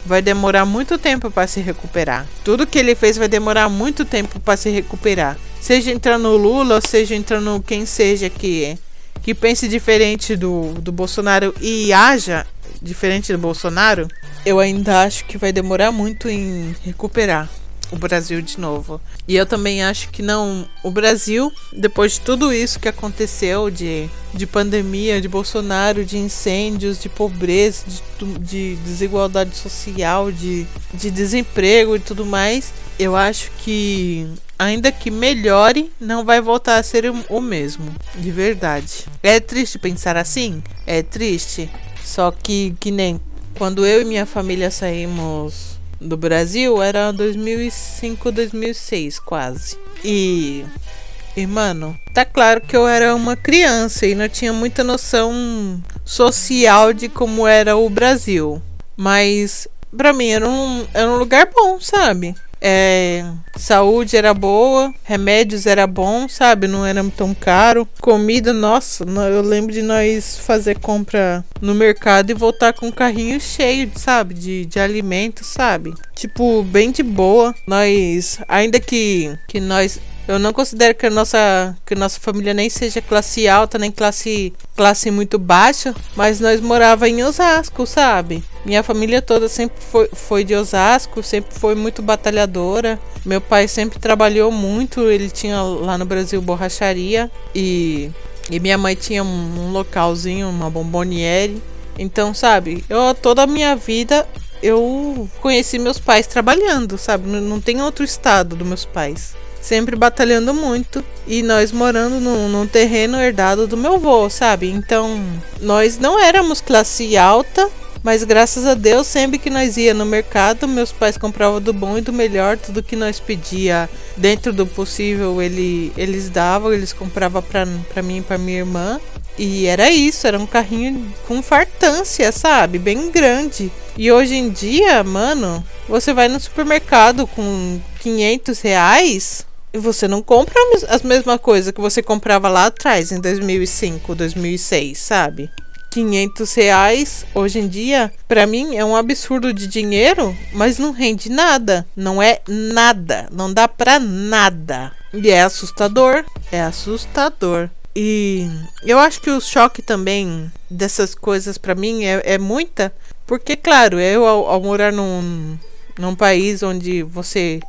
vai demorar muito tempo para se recuperar. Tudo que ele fez vai demorar muito tempo para se recuperar. Seja entrando no Lula, seja entrando quem seja que que pense diferente do, do Bolsonaro e haja diferente do Bolsonaro, eu ainda acho que vai demorar muito em recuperar o Brasil de novo. E eu também acho que não. O Brasil, depois de tudo isso que aconteceu de, de pandemia, de Bolsonaro, de incêndios, de pobreza, de, de desigualdade social, de, de desemprego e tudo mais, eu acho que. Ainda que melhore, não vai voltar a ser o mesmo, de verdade. É triste pensar assim? É triste. Só que, que nem quando eu e minha família saímos do Brasil era 2005, 2006, quase. E e mano, tá claro que eu era uma criança e não tinha muita noção social de como era o Brasil. Mas para mim era um, era um lugar bom, sabe? É, saúde era boa, remédios era bom, sabe? Não era tão caro. Comida, nossa, eu lembro de nós fazer compra no mercado e voltar com um carrinho cheio, sabe? De, de alimentos, sabe? Tipo, bem de boa. Nós, ainda que, que nós eu não considero que a nossa, que a nossa família nem seja classe alta, nem classe, classe muito baixa, mas nós morava em Osasco, sabe? Minha família toda sempre foi, foi de Osasco, sempre foi muito batalhadora. Meu pai sempre trabalhou muito, ele tinha lá no Brasil borracharia e, e minha mãe tinha um, um localzinho, uma bomboniere. Então, sabe, eu toda a minha vida eu conheci meus pais trabalhando, sabe? Não, tem outro estado dos meus pais sempre batalhando muito e nós morando num, num, terreno herdado do meu avô, sabe? Então, nós não éramos classe alta, mas graças a Deus, sempre que nós ia no mercado, meus pais compravam do bom e do melhor, tudo que nós pedia dentro do possível, ele, eles davam, eles compravam para mim e para minha irmã. E era isso, era um carrinho com fartância, sabe? Bem grande. E hoje em dia, mano, você vai no supermercado com 500 reais, você não compra as mesmas coisas que você comprava lá atrás, em 2005, 2006, sabe? 500 reais hoje em dia, para mim é um absurdo de dinheiro, mas não rende nada. Não é nada. Não dá pra nada. E é assustador. É assustador. E eu acho que o choque também dessas coisas para mim é, é muita. Porque, claro, eu ao, ao morar num, num país onde você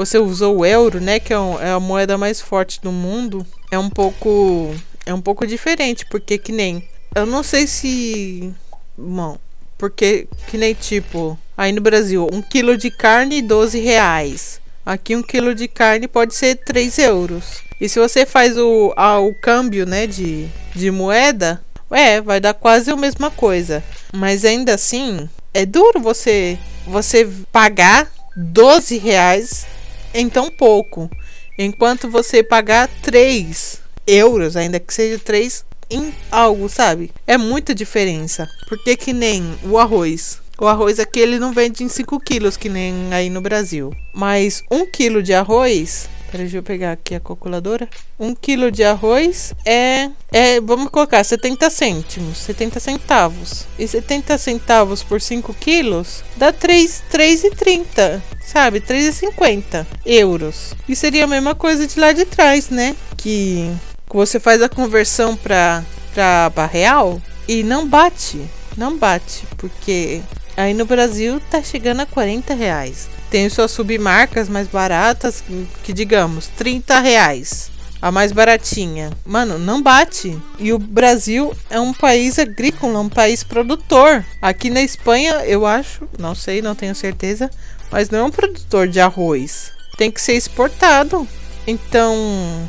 você usou o euro, né, que é, um, é a moeda mais forte do mundo, é um pouco é um pouco diferente, porque que nem eu não sei se bom, porque que nem tipo aí no Brasil um quilo de carne 12 reais, aqui um quilo de carne pode ser 3 euros. E se você faz o, a, o câmbio, né, de, de moeda, é, vai dar quase a mesma coisa. Mas ainda assim, é duro você você pagar 12 reais em tão pouco. Enquanto você pagar 3 euros, ainda que seja 3 em algo, sabe? É muita diferença. Porque que nem o arroz. O arroz aqui ele não vende em 5 quilos, que nem aí no Brasil. Mas 1 quilo de arroz Peraí, deixa eu pegar aqui a calculadora. Um quilo de arroz é, é, vamos colocar, 70 cêntimos, 70 centavos. E 70 centavos por 5 quilos dá 3,30, sabe? 3,50 euros. E seria a mesma coisa de lá de trás, né? Que você faz a conversão para para real e não bate, não bate, porque aí no Brasil tá chegando a 40 reais. Tem suas submarcas mais baratas, que digamos, 30 reais. A mais baratinha. Mano, não bate. E o Brasil é um país agrícola, um país produtor. Aqui na Espanha, eu acho, não sei, não tenho certeza, mas não é um produtor de arroz. Tem que ser exportado. Então,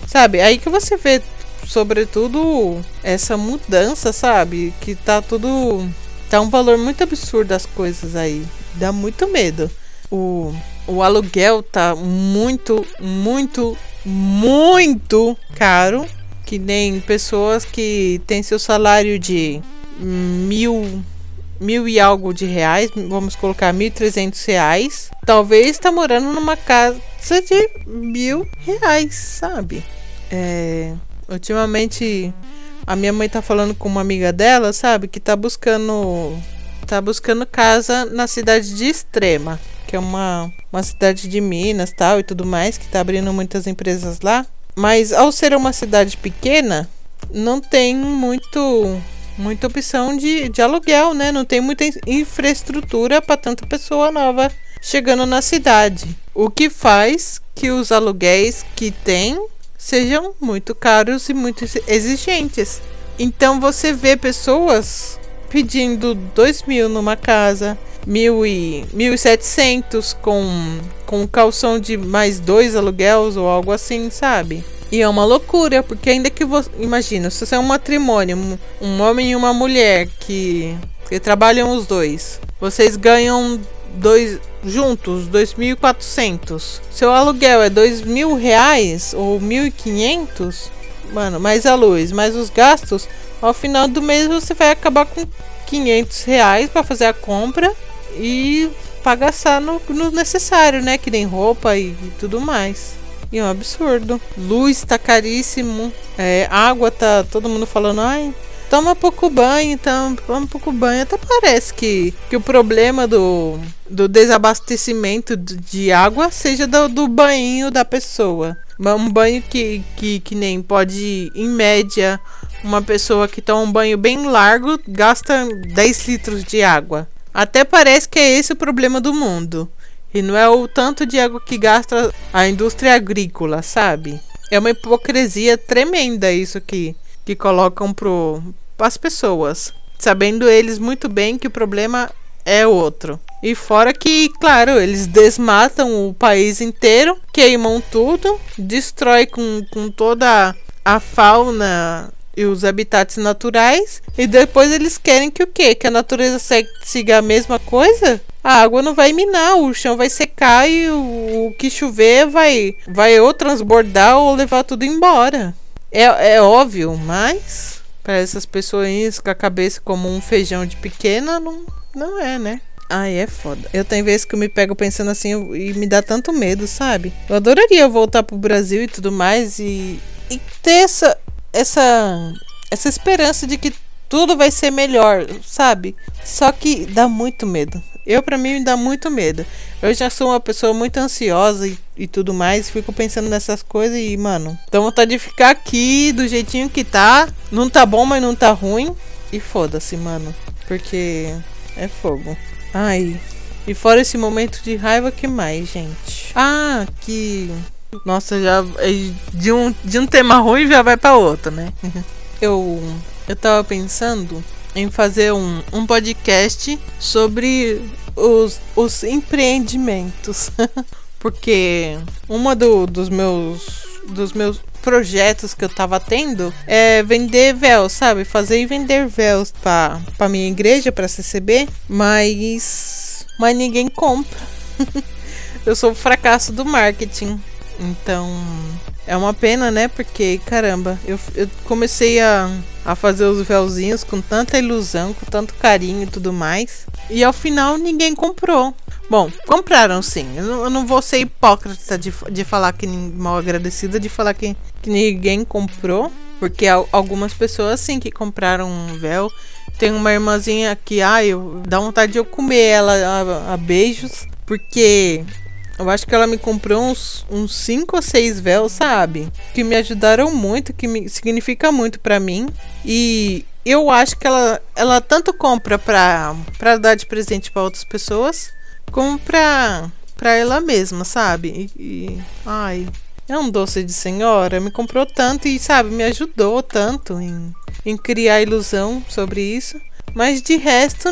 sabe, aí que você vê, sobretudo, essa mudança, sabe? Que tá tudo. Tá um valor muito absurdo as coisas aí. Dá muito medo o, o aluguel tá muito, muito, muito caro. Que nem pessoas que têm seu salário de mil, mil e algo de reais, vamos colocar mil trezentos reais. Talvez está morando numa casa de mil reais, sabe? É, ultimamente a minha mãe tá falando com uma amiga dela, sabe, que tá buscando tá buscando casa na cidade de Extrema, que é uma, uma cidade de Minas, tal e tudo mais, que tá abrindo muitas empresas lá. Mas ao ser uma cidade pequena, não tem muito muita opção de, de aluguel, né? Não tem muita infraestrutura para tanta pessoa nova chegando na cidade. O que faz que os aluguéis que tem sejam muito caros e muito exigentes. Então você vê pessoas pedindo dois mil numa casa, mil e mil e setecentos com com calção de mais dois aluguéis ou algo assim, sabe? E é uma loucura, porque ainda que você. Imagina, se você é um matrimônio, um, homem e uma mulher que, que trabalham os dois, vocês ganham dois juntos 2.400. Seu aluguel é dois mil reais ou 1.500, mano, mais a luz, mais os gastos, ao final do mês você vai acabar com 500 reais para fazer a compra e para gastar no, no necessário, né? Que nem roupa e, e tudo mais. E é um absurdo. Luz tá caríssimo. É, água tá todo mundo falando, ai, toma pouco banho, então, toma pouco banho. Até parece que, que o problema do, do desabastecimento de água seja do, do banho da pessoa. Um banho que, que, que nem pode, em média, uma pessoa que toma um banho bem largo gasta 10 litros de água. Até parece que é esse o problema do mundo. E não é o tanto de água que gasta a indústria agrícola, sabe? É uma hipocrisia tremenda isso que, que colocam para as pessoas. Sabendo eles muito bem que o problema é outro. E fora que, claro, eles desmatam o país inteiro, queimam tudo, destrói com, com toda a fauna e os habitats naturais. E depois eles querem que o quê? Que a natureza siga a mesma coisa? a água não vai minar, o chão vai secar e o, o que chover vai, vai ou transbordar ou levar tudo embora. É, é óbvio, mas para essas pessoas com a cabeça como um feijão de pequena, não, não é, né? Ai, é foda. Eu tenho vezes que eu me pego pensando assim e me dá tanto medo, sabe? Eu adoraria voltar pro Brasil e tudo mais e, e ter essa, essa, essa esperança de que tudo vai ser melhor, sabe? Só que dá muito medo. Eu, para mim, me dá muito medo. Eu já sou uma pessoa muito ansiosa e, e tudo mais. Fico pensando nessas coisas e, mano, dá vontade de ficar aqui do jeitinho que tá. Não tá bom, mas não tá ruim. E foda-se, mano. Porque é fogo. Ai. E fora esse momento de raiva, que mais, gente? Ah, que. Nossa, já. É, de um, de um tema ruim já vai para outro, né? eu. Eu tava pensando em fazer um, um podcast sobre os, os empreendimentos. Porque uma do, dos meus dos meus projetos que eu tava tendo é vender véus, sabe? Fazer e vender véus para para minha igreja, para CCB, mas mas ninguém compra. eu sou o fracasso do marketing. Então, é uma pena, né? Porque, caramba, eu, eu comecei a, a fazer os véuzinhos com tanta ilusão, com tanto carinho e tudo mais. E ao final ninguém comprou. Bom, compraram sim. Eu não, vou ser hipócrita de, de falar que mal agradecida, de falar que, que ninguém comprou. Porque algumas pessoas sim que compraram um véu. Tem uma irmãzinha que, ai, eu, dá vontade de eu comer ela a, a beijos. Porque eu acho que ela me comprou uns, uns cinco ou seis véus, sabe? Que me ajudaram muito, que me, significa muito para mim. E eu acho que ela, ela tanto compra pra, pra dar de presente para outras pessoas, como pra, pra ela mesma, sabe? E, e, ai, é um doce de senhora. Me comprou tanto e, sabe, me ajudou tanto em, em criar ilusão sobre isso. Mas de resto,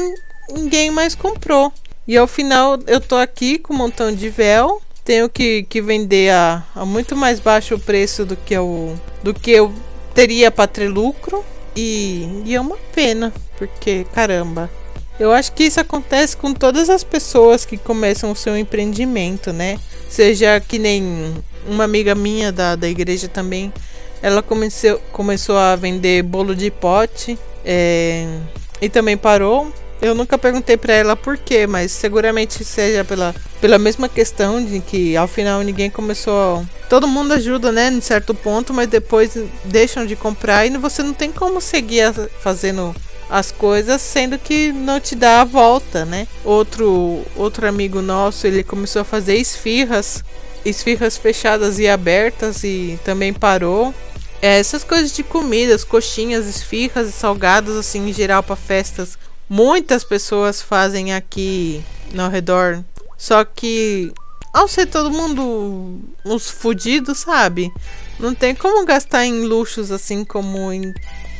ninguém mais comprou. E ao final eu tô aqui com um montão de véu. Tenho que, que vender a, a muito mais baixo preço do que eu, do que eu teria para ter lucro. E, e é uma pena, porque caramba. Eu acho que isso acontece com todas as pessoas que começam o seu empreendimento, né? Seja que nem uma amiga minha da, da igreja também. Ela comeceu, começou a vender bolo de pote é, e também parou Eu nunca perguntei para ela por quê, mas seguramente seja pela, pela mesma questão de que ao final ninguém começou. Todo mundo ajuda, né, em certo ponto, mas depois deixam de comprar e você não tem como seguir fazendo as coisas, sendo que não te dá a volta, né? Outro outro amigo nosso, ele começou a fazer esfirras, esfirras fechadas e abertas e também parou. É, essas coisas de comidas, coxinhas, esfirras e salgados assim em geral para festas muitas pessoas fazem aqui no redor. Só que ao ser todo mundo uns fudidos, sabe? Não tem como gastar em luxos assim como em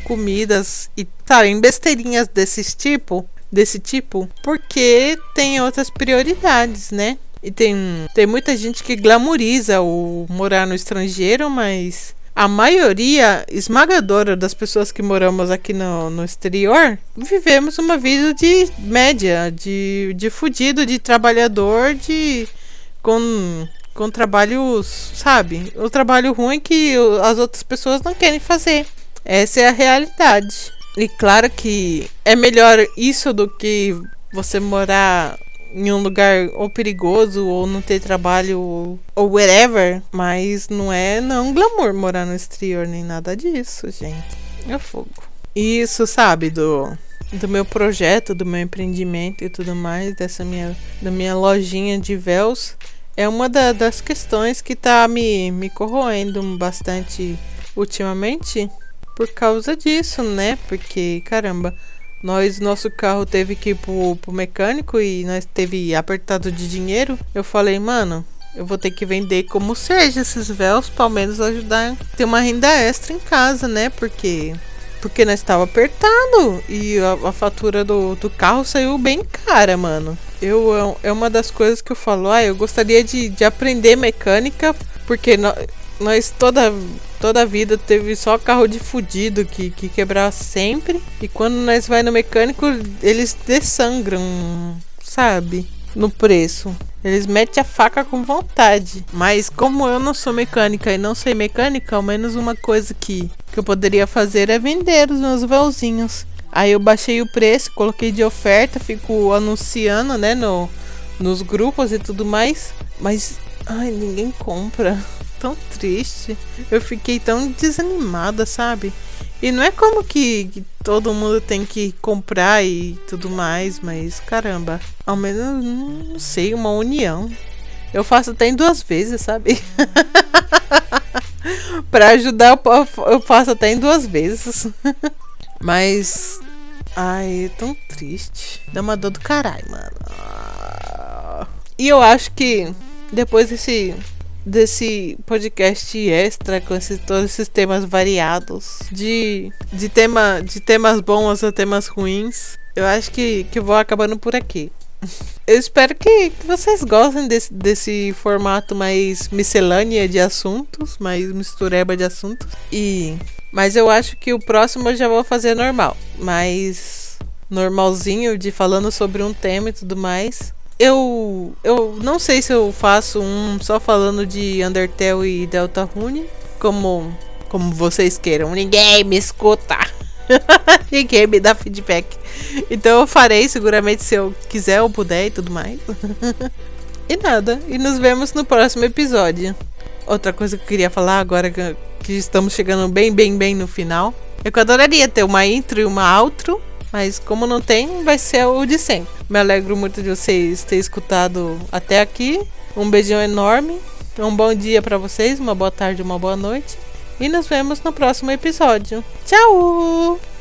comidas e tá em besteirinhas desse tipo, desse tipo, porque tem outras prioridades, né? E tem, tem muita gente que glamoriza o morar no estrangeiro, mas a maioria esmagadora das pessoas que moramos aqui no, no exterior vivemos uma vida de média, de, de fudido, de trabalhador, de com, com trabalhos, sabe? O trabalho ruim que as outras pessoas não querem fazer. Essa é a realidade. E claro que é melhor isso do que você morar em um lugar ou perigoso ou não ter trabalho ou, whatever, mas não é não glamour morar no exterior nem nada disso, gente. É fogo. Isso, sabe, do do meu projeto, do meu empreendimento e tudo mais, dessa minha da minha lojinha de véus, é uma da, das questões que tá me me corroendo bastante ultimamente por causa disso, né? Porque caramba, nós, nosso carro teve que ir pro, pro mecânico e nós teve apertado de dinheiro. Eu falei, mano, eu vou ter que vender como seja esses véus, para ao menos ajudar a ter uma renda extra em casa, né? Porque porque nós estava apertado e a, a, fatura do, do carro saiu bem cara, mano. Eu é uma das coisas que eu falo, ah, eu gostaria de, de aprender mecânica, porque no, nós toda toda a vida teve só carro de fudido que, que quebrava sempre. E quando nós vai no mecânico, eles dessangram, sabe? No preço. Eles metem a faca com vontade. Mas como eu não sou mecânica e não sei mecânica, ao menos uma coisa que, que eu poderia fazer é vender os meus véuzinhos. Aí eu baixei o preço, coloquei de oferta, fico anunciando, né, no, nos grupos e tudo mais. Mas, ai, ninguém compra tão triste. Eu fiquei tão desanimada, sabe? E não é como que, que, todo mundo tem que comprar e tudo mais, mas caramba, ao menos, não sei, uma união. Eu faço até em duas vezes, sabe? pra ajudar, eu faço até em duas vezes. mas. Ai, é tão triste. Dá uma dor do caralho, mano. E eu acho que depois desse desse podcast extra com esses, todos esses temas variados, de, de, tema, de temas bons a temas ruins. Eu acho que, que vou acabando por aqui. Eu espero que, que vocês gostem desse, desse formato mais miscelânea de assuntos, mais mistureba de assuntos. E mas eu acho que o próximo eu já vou fazer normal, mais normalzinho de falando sobre um tema e tudo mais. Eu, eu não sei se eu faço um só falando de Undertale e Deltarune, como, como vocês queiram. Ninguém me escuta. Ninguém me dá feedback. Então eu farei seguramente se eu quiser ou puder e tudo mais. e nada. E nos vemos no próximo episódio. Outra coisa que eu queria falar agora que, estamos chegando bem, bem, bem no final. Eu adoraria ter uma intro e uma outro mas como não tem, vai ser o de sempre. Me alegro muito de vocês terem escutado até aqui. Um beijão enorme. Um bom dia para vocês, uma boa tarde, uma boa noite. E nos vemos no próximo episódio. Tchau!